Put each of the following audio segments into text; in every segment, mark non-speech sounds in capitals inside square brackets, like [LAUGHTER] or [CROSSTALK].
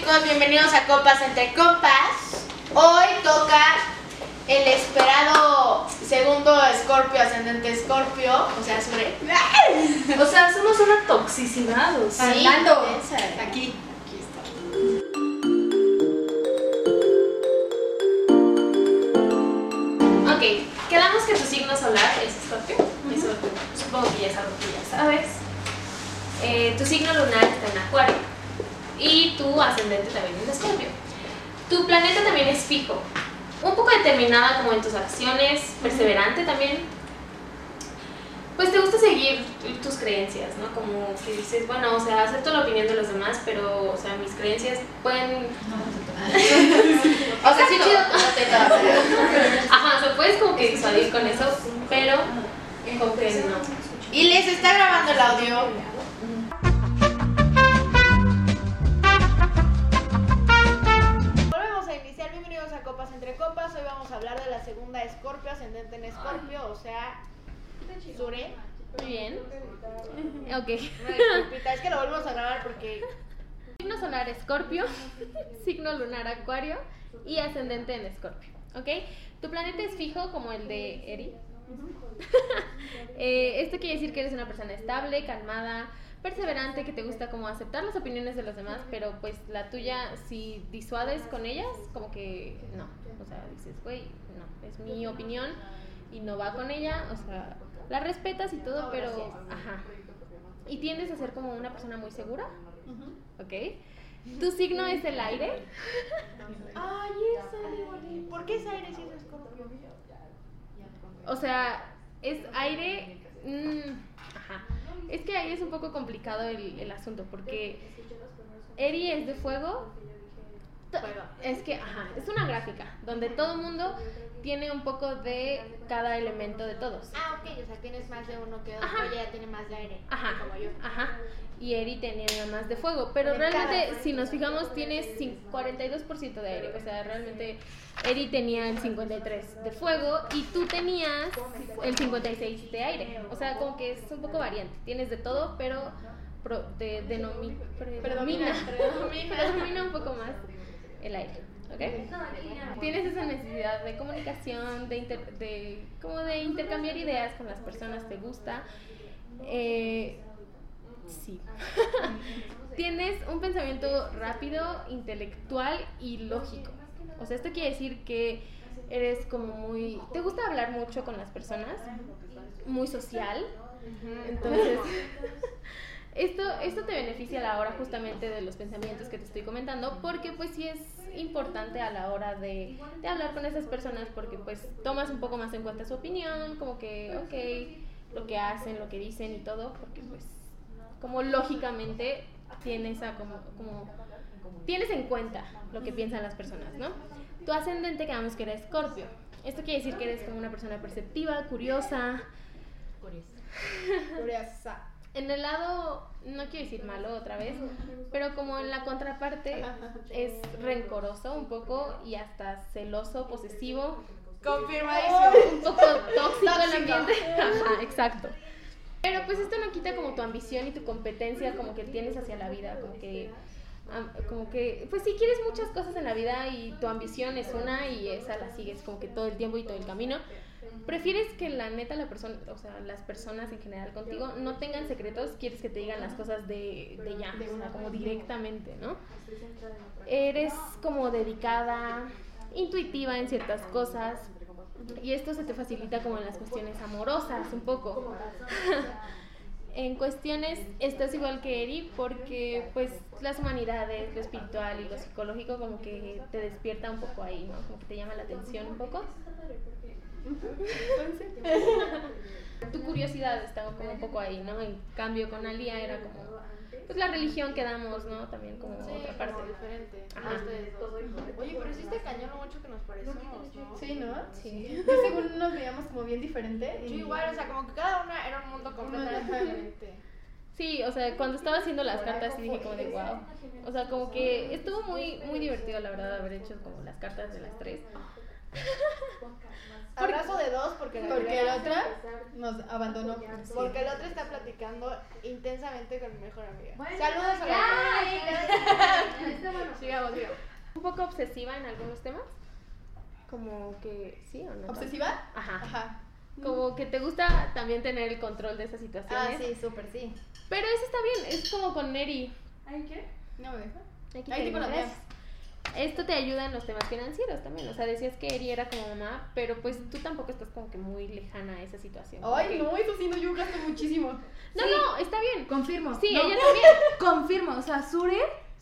chicos? Bienvenidos a Copas entre Compas. Hoy toca el esperado segundo Scorpio, ascendente Scorpio, o sea, sobre... O sea, somos una toxicidad. O sea. Sí, Fernando. piensa. Aquí. Ok, quedamos que tu signo solar es Scorpio. Eso supongo que ya es algo que ya sabes. Eh, tu signo lunar está en Acuario. Y tu ascendente también en Escorpio. Tu planeta también es fijo. Un poco determinada como en tus acciones, perseverante también. Pues te gusta seguir tus creencias, ¿no? Como que dices, bueno, o sea, acepto la opinión de los demás, pero, o sea, mis creencias pueden [LAUGHS] O sea, sí chido. [LAUGHS] Ajá, o sea, puedes como que disuadir con eso, pero como que no. Y les está grabando el audio. La segunda Scorpio, ascendente en Scorpio, o sea, Sure. Muy bien. [LAUGHS] Ok. Una es que lo volvemos a grabar porque Signo solar Escorpio, [LAUGHS] signo lunar Acuario y ascendente en Escorpio. ¿Ok? Tu planeta es fijo como el de Eri. [LAUGHS] Eh, esto quiere decir que eres una persona estable, calmada, perseverante, que te gusta como aceptar las opiniones de los demás, pero pues la tuya, si disuades con ellas, como que no. O sea, dices, güey, no, es mi opinión y no va con ella. O sea, la respetas y todo, pero... Ajá. Y tiendes a ser como una persona muy segura. ¿Ok? Tu signo es el aire. [LAUGHS] Ay, es aire. ¿Por qué es aire si es Scorpio? O sea, es aire. mm, ajá. Es que ahí es un poco complicado el, el asunto porque Eri es de fuego. Es que, ajá, es una gráfica donde todo el mundo tiene un poco de cada elemento de todos. Ah, ok, o sea, tienes más de uno que otro, Ajá. ella ya tiene más de aire. Ajá, Como yo. ajá. Y Eri tenía más de fuego. Pero De realmente, cada. si nos fijamos, tienes cin- 42% de aire. O sea, realmente Eri tenía el 53 de fuego y tú tenías el 56 de aire. O sea, como que es un poco variante. Tienes de todo, pero pro- de, denomi- predomina, [LAUGHS] Predomina. predomina un poco más el aire. ¿ok? Tienes esa necesidad de comunicación, de, inter- de, como de intercambiar ideas con las personas, te gusta. Eh, sí. [LAUGHS] Tienes un pensamiento rápido, intelectual y lógico. O sea, esto quiere decir que eres como muy... Te gusta hablar mucho con las personas, muy social. Entonces, [LAUGHS] esto, esto te beneficia a la hora justamente de los pensamientos que te estoy comentando, porque pues sí es importante a la hora de, de hablar con esas personas, porque pues tomas un poco más en cuenta su opinión, como que, ok, lo que hacen, lo que dicen y todo, porque pues como lógicamente tienes a como, como tienes en cuenta lo que piensan las personas, ¿no? Tu ascendente quedamos que era Escorpio. Esto quiere decir que eres como una persona perceptiva, curiosa, Curiosa. En el lado, no quiero decir malo otra vez, pero como en la contraparte es rencoroso un poco y hasta celoso, posesivo, Confirmadísimo. un poco tóxico el [LAUGHS] ambiente. Ajá, exacto. Pero pues esto no quita como tu ambición y tu competencia como que tienes hacia la vida, como que como que pues sí quieres muchas cosas en la vida y tu ambición es una y esa la sigues como que todo el tiempo y todo el camino. Prefieres que la neta la persona, o sea, las personas en general contigo no tengan secretos, quieres que te digan las cosas de, de ya, o sea, como directamente, ¿no? Eres como dedicada, intuitiva en ciertas cosas y esto se te facilita como en las cuestiones amorosas un poco. [LAUGHS] en cuestiones estás igual que Eri porque pues las humanidades, lo espiritual y lo psicológico como que te despierta un poco ahí, ¿no? Como que te llama la atención un poco. Tu curiosidad está como un poco ahí, ¿no? En cambio con Alia era como pues la religión que damos, ¿no? También como otra parte. como diferente. Ajá. Oye, pero sí está cañón lo mucho que nos parecemos, ¿no? Sí, ¿no? Sí. Yo según nos veíamos como bien diferente. Yo igual, o sea, como que cada una era un mundo completamente diferente. Sí, o sea, cuando estaba haciendo las cartas sí dije como de wow. O sea, como que estuvo muy muy divertido la verdad haber hecho como las cartas de las tres. Abrazo de dos porque la Porque la otra nos abandonó. Porque el otro está platicando intensamente con mi mejor amiga. Bueno, Saludos a la ya, otra. ya, ya, ya, está bueno. Sí, digamos, digamos. Un poco obsesiva en algunos temas. Como que, ¿sí o no? ¿Obsesiva? Ajá. Ajá. Como que te gusta también tener el control de esas Ah, situaciones. sí, súper, sí. Pero eso está bien, es como con Neri. ¿Ay, qué? No me deja. Aquí Ahí tengo, la. Esto te ayuda en los temas financieros también. O sea, decías que Eri era como mamá, pero pues tú tampoco estás como que muy lejana a esa situación. Ay, no, eso sí, no, yo gasto muchísimo. No, no, está bien. Confirmo. Sí, No, ella también. [LAUGHS] Confirmo. O sea, Sure.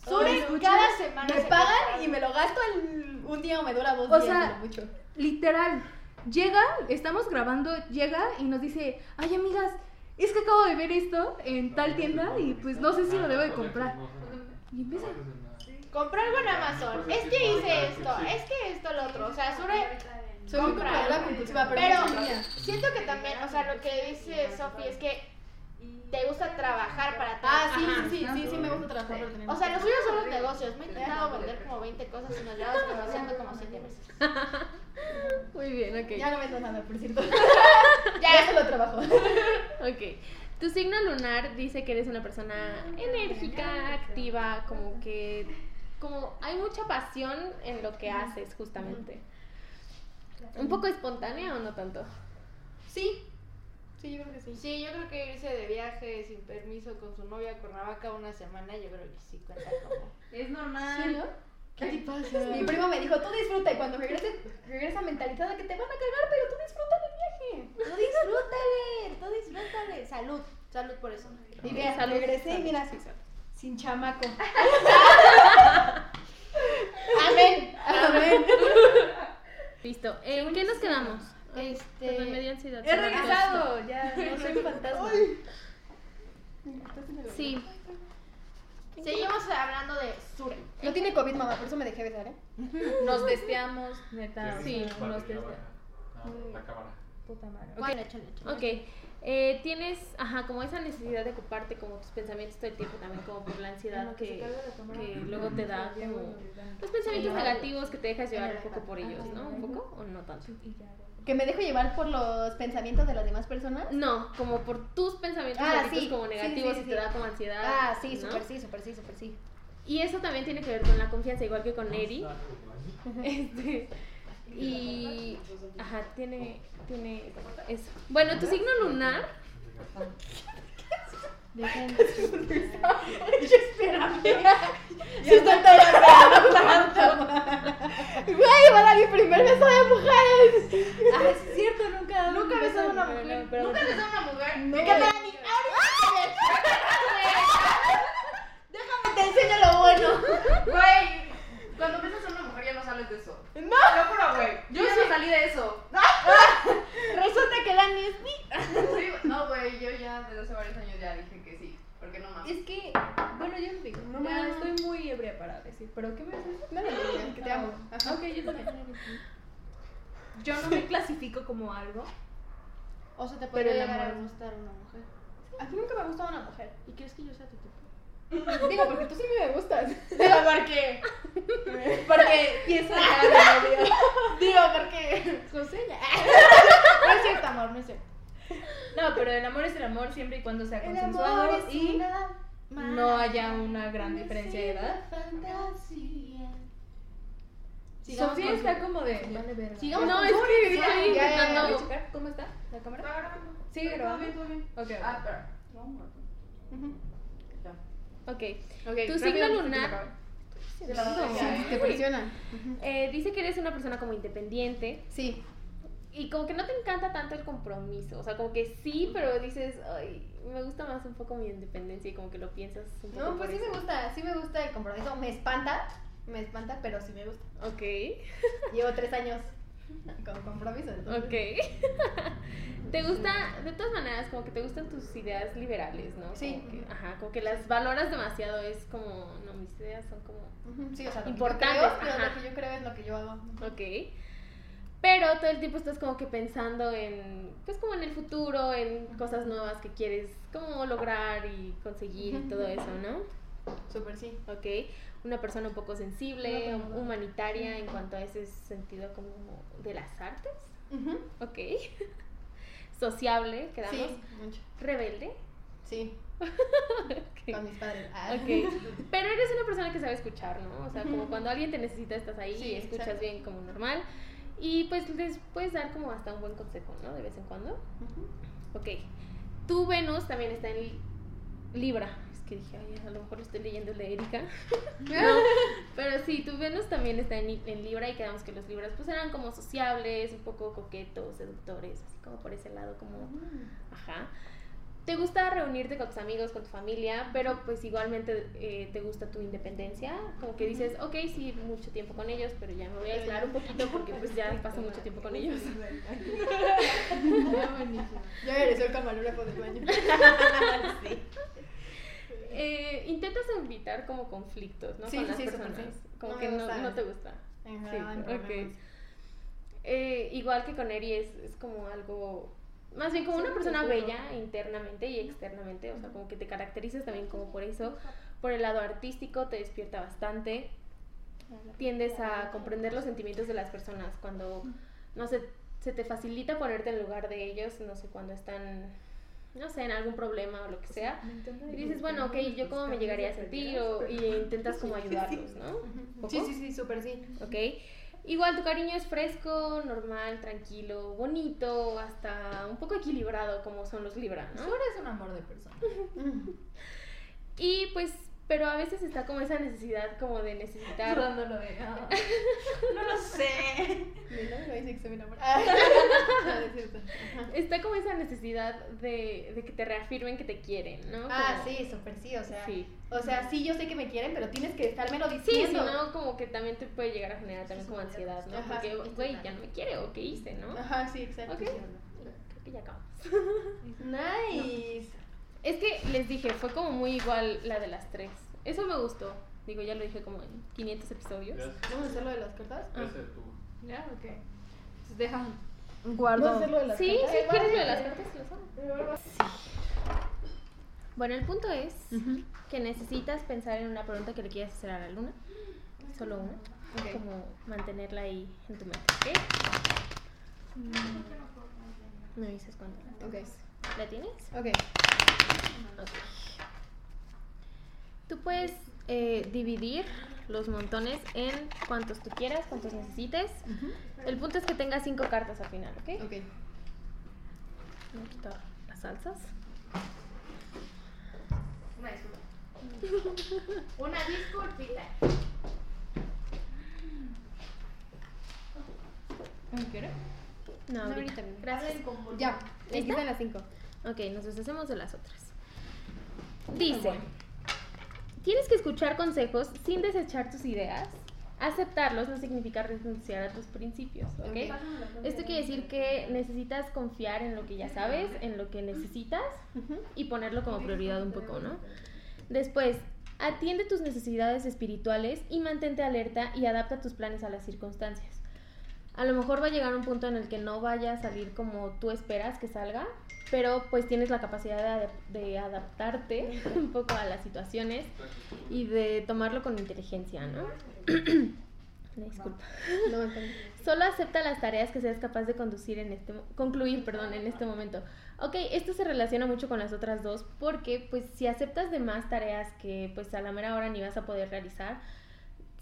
Sure, cada semana me se pagan compra y me lo gasto en un día o me dura dos O días, sea, como mucho. Literal. Llega, estamos grabando, llega y nos dice, ay amigas, es que acabo de ver esto en tal tienda y pues no sé si lo debo de comprar. Y empieza. Compré algo en Amazon. Es que hice esto, es que esto, lo otro. O sea, Sure Soy muy compra. compradora compulsiva, pero, siento que también, o sea, lo que dice Sofi es que te gusta trabajar para ti. Ah, sí, Ajá. sí, sí, sí, sí, me gusta trabajar para tener. O sea, los suyos son los negocios. Me he intentado vender como 20 cosas y nos llevamos conociendo como 7 meses. [LAUGHS] Muy bien, ok. Ya no vendo nada, por cierto. [LAUGHS] Ya. ya solo trabajo. [LAUGHS] Ok. Tu signo lunar dice que eres una persona enérgica, activa, como que. Como hay mucha pasión en lo que haces, justamente. ¿Un poco espontánea o no tanto? Sí. Sí, yo creo que sí. Sí, yo creo que irse de viaje sin permiso con su novia a Cuernavaca una semana, yo creo que sí cuenta como. [LAUGHS] Es normal. Sí, ¿no? ¿Qué te pasa? Mi primo me dijo, tú disfruta y cuando regreses, regresa mentalizada que te van a cagar, pero tú disfruta del viaje. Tú [LAUGHS] disfrútale, tú disfrútale. Salud, salud por eso. Y vea, Salud, regresé y mira, sí, salud. Sin chamaco. Amén. Amén. Listo. ¿En qué nos quedamos? Este, perdón, me dio ansiedad. He regresado, ya no soy un fantasma. Sí. Seguimos hablando de Sure. No tiene COVID, mamá, por eso me dejé besar, ¿eh? Nos deseamos, neta. Sí, Nos deseamos. La cámara. Puta madre. Ok. Bueno, échale, échale. Ok. Eh, tienes, ajá, como esa necesidad de ocuparte como tus pensamientos todo el tiempo también como por la ansiedad que, que luego te da como los pensamientos negativos que te dejas llevar un poco por ellos, ¿no? ¿Un poco o no tanto? Que me dejo llevar por los pensamientos de las demás personas. No, como por tus pensamientos Ah, sí, como sí, negativos sí, y sí. te da como ansiedad. Ah, sí, ¿no? súper sí, súper sí, súper sí. Y eso también tiene que ver con la confianza, igual que con Eri. [LAUGHS] Este, y, ajá, tiene, tiene eso. Bueno, tu signo lunar, Espérame. Sí, estoy toda Güey, va a mi primer beso de mujeres. Ah, es cierto, nunca. Nunca he besado a una mujer. Nunca he besado a una mujer. No. Me encanta Dani. Déjame te enseño lo bueno. Güey, cuando besas a una mujer ya no sales de eso. No. Te lo juro, güey. Eso. [LAUGHS] Resulta que Dani es. Sí, no, güey, yo ya desde hace varios años ya dije que sí. Porque no mames. Es que, bueno, yo no digo. No mames. estoy muy ebria para decir. ¿Pero qué me haces? No, no, no, que te amo. Ajá. Ok, yo también. Yo no me clasifico como algo. O sea, te el llegar a gustar una mujer. A ti nunca me ha gustado una mujer. ¿Y crees que yo sea tu tipo? [LAUGHS] Digo, porque tú sí me gustas. Digo, porque. [LAUGHS] [LAUGHS] Porque novio. [LAUGHS] Digo, porque. José ya. [LAUGHS] No es cierto, amor, no es cierto. No, pero el amor es el amor siempre y cuando sea El consensuado amor es y una no haya una gran diferencia de edad. fantasía. Sigamos Sofía con está su- como de. Vale, verga. Sigamos No, con es su- que Ya, estoy ya, ya, intentando- ya. ¿Puedes checar cómo está la cámara? Está grabando. Sigue. Ok, Ah, ok. Ok, Tu signo lunar- Sí, te presiona. Eh, dice que eres una persona como independiente Sí. y como que no te encanta tanto el compromiso. O sea, como que sí, pero dices, ay, me gusta más un poco mi independencia y como que lo piensas un poco. No, pues sí me eso. gusta, sí me gusta el compromiso. Me espanta, me espanta, pero sí me gusta. Ok, Llevo tres años [LAUGHS] con compromiso. entonces- ok. [LAUGHS] ¿Te gusta, de todas maneras, como que te gustan tus ideas liberales, ¿no? Sí. Como que, ajá, como que las valoras demasiado, es como, no, mis ideas son como, Sí, o sea, lo Importantes, que creo, pero ajá. lo que yo creo es lo que yo hago. ok. Pero todo el tiempo estás como que pensando en, pues como en el futuro, en cosas nuevas que quieres como lograr y conseguir y todo eso, ¿no? Súper sí. Ok, una persona un poco sensible, No, no, no. humanitaria en cuanto a ese sentido como de las artes, Ujú. ok. Sociable, quedamos. Sí, mucho. Rebelde, Sí, [LAUGHS] Ok. con mis padres. Ah. Ok, pero eres una persona que sabe escuchar, ¿no? O sea, como cuando alguien te necesita estás ahí Sí, y escuchas exacto. bien como normal. Y pues les puedes dar como hasta un buen consejo, ¿no? De vez en cuando. Ujú. Ok, tu Venus también está en Li- Libra. Que dije, ay, a lo mejor estoy leyendo el de Erika. [LAUGHS] no, pero sí, tu Venus también está en, en Libra y quedamos que los Libras pues eran como sociables, un poco coquetos, seductores, así como por ese lado, como, ajá. Te gusta reunirte con tus amigos, con tu familia, pero pues igualmente eh, te gusta tu independencia. Como que dices, ok, sí, mucho tiempo con ellos, pero ya me voy a aislar un poquito porque pues ya [LAUGHS] paso mucho tiempo con ellos. [LAUGHS] Ya regresó el camarógrafo del baño. Eh, intentas evitar como conflictos, ¿no? Sí, Con sí, las sí, personas. sí. Como No que no, no te gusta. Problemas. Eh, igual que con Eri es, es como algo, más bien como una persona bella internamente y externamente, o sea, como que te caracterizas también como por eso, por el lado artístico te despierta bastante, tiendes a comprender los sentimientos de las personas cuando, no sé, se te facilita ponerte en lugar de ellos, no sé, cuando están, no sé, en algún problema o lo que sea. Y dices, bueno, ok, ¿yo cómo me llegaría a sentir? O, y intentas como ayudarlos, ¿no? Sí, sí, sí, súper sí. ¿ok? Igual tu cariño es fresco, normal, tranquilo, bonito, hasta un poco equilibrado como son los Libra, ¿no? Tú eres un amor de persona. [LAUGHS] Y pues, pero a veces está como esa necesidad como de necesitar... Dándolo de. [LAUGHS] No lo sé. Mira, me dice que se me enamora. [LAUGHS] Es cierto. Ajá. Está como esa necesidad de, de que te reafirmen que te quieren, ¿no? Ah, sí, súper sí, o sea. Sí. O sea, sí, yo sé que me quieren, pero tienes que estármelo Sí, diciendo. si no, como que también te puede llegar a generar también como ansiedad, ¿no? Ajá, Porque, sí, güey, ya no me quiere, ¿o qué hice, no? Ajá, sí, exacto. Ok. Creo que ya acabamos. [LAUGHS] Nice. Es que les dije, fue como muy igual la de las tres. Eso me gustó. Digo, ya lo dije como en 500 episodios. ¿Vamos a hacer lo de las cartas? Tú. Ya, ok. Pues deja. ¿Vamos a hacer lo de las Sí, cartas? sí, ¿quieres lo de las cartas? Lo hago. Bueno, el punto es que necesitas pensar en una pregunta que le quieras hacer a la luna. Solo una. Ok. Como mantenerla ahí en tu mente, ¿ok? Me dices cuándo. Ok. ¿La tienes? Ok. Ok. Tú puedes eh, dividir los montones en cuantos tú quieras, cuantos necesites. El punto es que tengas cinco cartas al final, ¿ok? Ok. Voy a quitar las salsas. Una [LAUGHS] disculpa. Una disculpita. ¿Quieres? No, ahorita. ahorita. Gracias. Ya, ¿Lista? están las cinco. Ok, nos deshacemos de las otras. Dice, tienes que escuchar consejos sin desechar tus ideas. Aceptarlos no significa renunciar a tus principios, ¿ok? Esto quiere decir que necesitas confiar en lo que ya sabes, en lo que necesitas y ponerlo como prioridad un poco, ¿no? Después, atiende tus necesidades espirituales y mantente alerta y adapta tus planes a las circunstancias. A lo mejor va a llegar un punto en el que no vaya a salir como tú esperas que salga, pero pues tienes la capacidad de, de adaptarte [LAUGHS] un poco a las situaciones y de tomarlo con inteligencia, ¿no? [CLEARS THROAT] Disculpa. No. [LAUGHS] Solo acepta las tareas que seas capaz de conducir en este concluir, perdón, en este momento. Ok, esto se relaciona mucho con las otras dos porque pues si aceptas de más tareas que pues a la mera hora ni vas a poder realizar,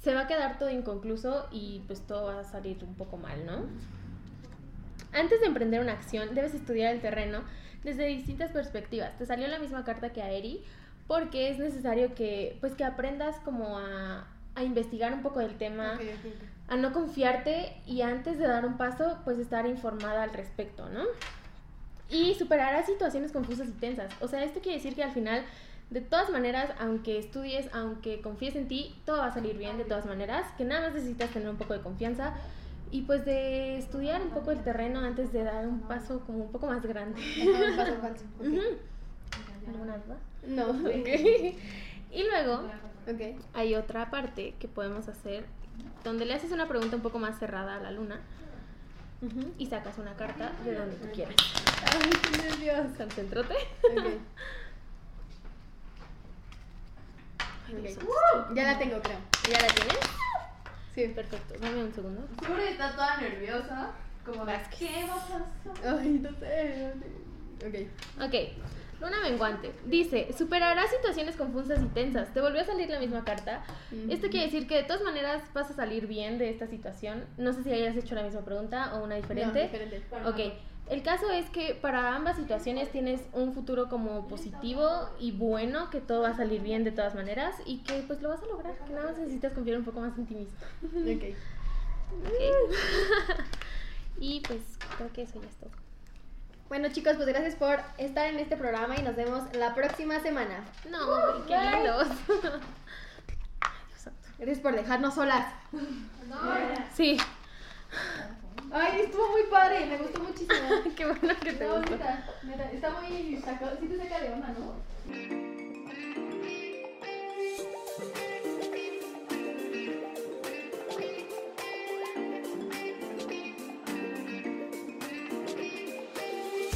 se va a quedar todo inconcluso y pues todo va a salir un poco mal, ¿no? Antes de emprender una acción, debes estudiar el terreno desde distintas perspectivas. Te salió la misma carta que a Eri porque es necesario que pues que aprendas como a, a investigar un poco del tema, Ok, ok, ok. a no confiarte y antes de dar un paso, pues estar informada al respecto, ¿no? Y superarás situaciones confusas y tensas. O sea, esto quiere decir que al final, de todas maneras, aunque estudies, aunque confíes en ti, todo va a salir bien de todas maneras, que nada más necesitas tener un poco de confianza y pues de estudiar un poco el terreno antes de dar un paso como un poco más grande. Un paso. [LAUGHS] ¿Alguna duda? No. [LAUGHS] Y luego hay otra parte que podemos hacer donde le haces una pregunta un poco más cerrada a la luna y sacas una carta de donde tú quieras. Ay, qué nervios. Concéntrate. [LAUGHS] Ya la tengo, creo. ¿Ya la tienes? Sí. Perfecto. Dame un segundo. Seguro que está toda nerviosa. Como Vázquez. ¿qué va a pasar? Ay, no sé. Ok. Ok. Luna menguante. Dice, superarás situaciones confusas y tensas. Te volvió a salir la misma carta. Esto quiere decir que de todas maneras vas a salir bien de esta situación. No sé si hayas hecho la misma pregunta o una diferente. No, diferente. Ok. El caso es que para ambas situaciones tienes un futuro como positivo y bueno, que todo va a salir bien de todas maneras y que pues lo vas a lograr, que nada más necesitas confiar un poco más en ti mismo. [LAUGHS] Ok. Ok. [LAUGHS] y pues creo que eso ya es todo. Bueno, chicos, pues gracias por estar en este programa y nos vemos la próxima semana. No, qué bye. lindos. Gracias por dejarnos solas. Sí, Ay, estuvo muy padre, me gustó muchísimo. [LAUGHS] qué bueno que te bonita, neta, está muy sacado, sí te saca de onda, ¿no?